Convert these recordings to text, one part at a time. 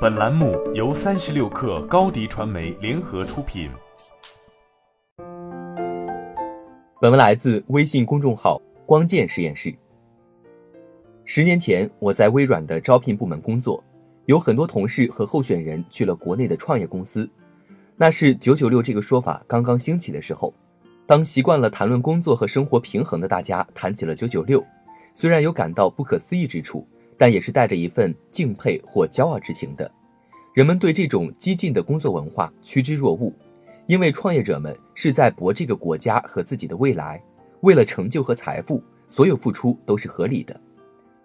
本栏目由三十六氪高低传媒联合出品。本文来自微信公众号“光剑实验室”。十年前，我在微软的招聘部门工作，有很多同事和候选人去了国内的创业公司。那是“九九六”这个说法刚刚兴起的时候。当习惯了谈论工作和生活平衡的大家谈起了“九九六”，虽然有感到不可思议之处。但也是带着一份敬佩或骄傲之情的，人们对这种激进的工作文化趋之若鹜，因为创业者们是在搏这个国家和自己的未来，为了成就和财富，所有付出都是合理的。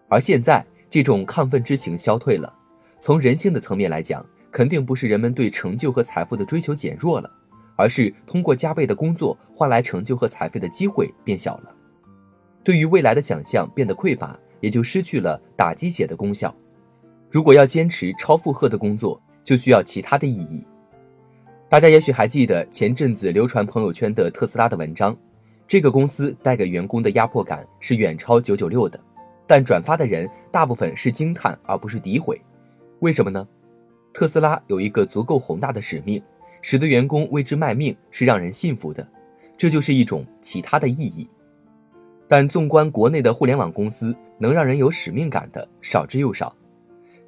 而现在，这种亢奋之情消退了，从人性的层面来讲，肯定不是人们对成就和财富的追求减弱了，而是通过加倍的工作换来成就和财富的机会变小了，对于未来的想象变得匮乏。也就失去了打鸡血的功效。如果要坚持超负荷的工作，就需要其他的意义。大家也许还记得前阵子流传朋友圈的特斯拉的文章，这个公司带给员工的压迫感是远超九九六的。但转发的人大部分是惊叹而不是诋毁，为什么呢？特斯拉有一个足够宏大的使命，使得员工为之卖命是让人信服的，这就是一种其他的意义。但纵观国内的互联网公司，能让人有使命感的少之又少。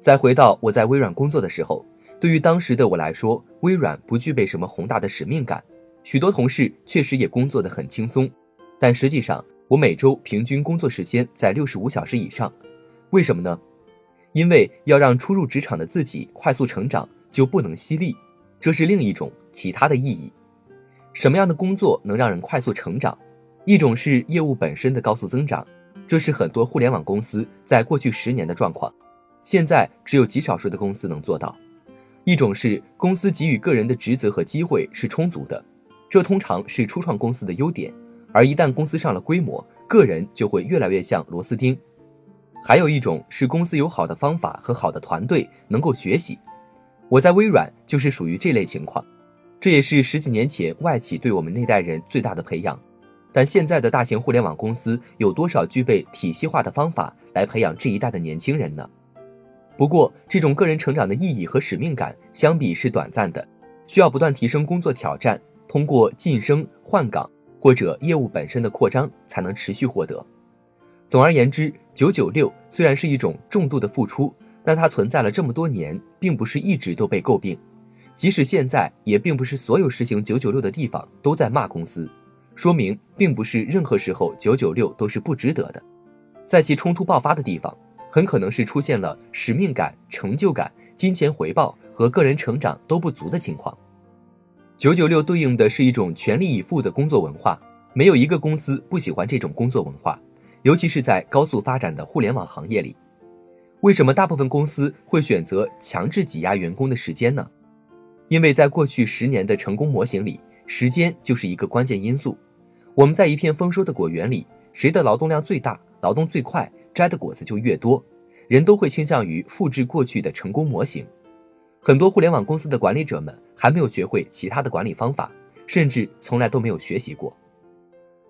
再回到我在微软工作的时候，对于当时的我来说，微软不具备什么宏大的使命感。许多同事确实也工作得很轻松，但实际上我每周平均工作时间在六十五小时以上。为什么呢？因为要让初入职场的自己快速成长，就不能犀利。这是另一种其他的意义。什么样的工作能让人快速成长？一种是业务本身的高速增长，这是很多互联网公司在过去十年的状况，现在只有极少数的公司能做到；一种是公司给予个人的职责和机会是充足的，这通常是初创公司的优点，而一旦公司上了规模，个人就会越来越像螺丝钉；还有一种是公司有好的方法和好的团队能够学习，我在微软就是属于这类情况，这也是十几年前外企对我们那代人最大的培养。但现在的大型互联网公司有多少具备体系化的方法来培养这一代的年轻人呢？不过，这种个人成长的意义和使命感相比是短暂的，需要不断提升工作挑战，通过晋升、换岗或者业务本身的扩张才能持续获得。总而言之，九九六虽然是一种重度的付出，但它存在了这么多年，并不是一直都被诟病。即使现在，也并不是所有实行九九六的地方都在骂公司。说明并不是任何时候九九六都是不值得的，在其冲突爆发的地方，很可能是出现了使命感、成就感、金钱回报和个人成长都不足的情况。九九六对应的是一种全力以赴的工作文化，没有一个公司不喜欢这种工作文化，尤其是在高速发展的互联网行业里。为什么大部分公司会选择强制挤压员工的时间呢？因为在过去十年的成功模型里，时间就是一个关键因素。我们在一片丰收的果园里，谁的劳动量最大、劳动最快，摘的果子就越多。人都会倾向于复制过去的成功模型。很多互联网公司的管理者们还没有学会其他的管理方法，甚至从来都没有学习过。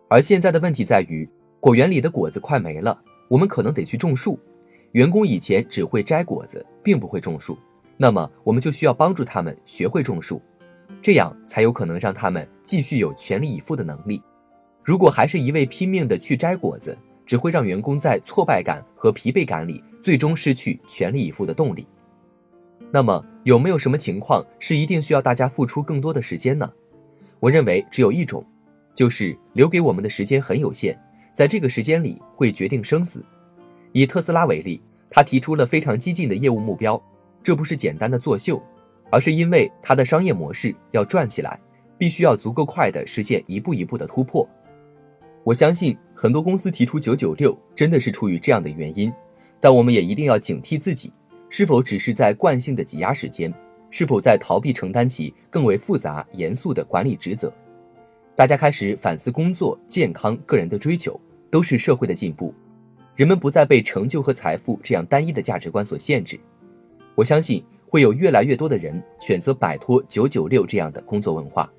而现在的问题在于，果园里的果子快没了，我们可能得去种树。员工以前只会摘果子，并不会种树，那么我们就需要帮助他们学会种树，这样才有可能让他们继续有全力以赴的能力。如果还是一味拼命的去摘果子，只会让员工在挫败感和疲惫感里最终失去全力以赴的动力。那么，有没有什么情况是一定需要大家付出更多的时间呢？我认为只有一种，就是留给我们的时间很有限，在这个时间里会决定生死。以特斯拉为例，他提出了非常激进的业务目标，这不是简单的作秀，而是因为他的商业模式要转起来，必须要足够快的实现一步一步的突破。我相信很多公司提出九九六，真的是出于这样的原因，但我们也一定要警惕自己，是否只是在惯性的挤压时间，是否在逃避承担起更为复杂严肃的管理职责。大家开始反思工作、健康、个人的追求，都是社会的进步。人们不再被成就和财富这样单一的价值观所限制。我相信会有越来越多的人选择摆脱九九六这样的工作文化。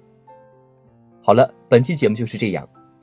好了，本期节目就是这样。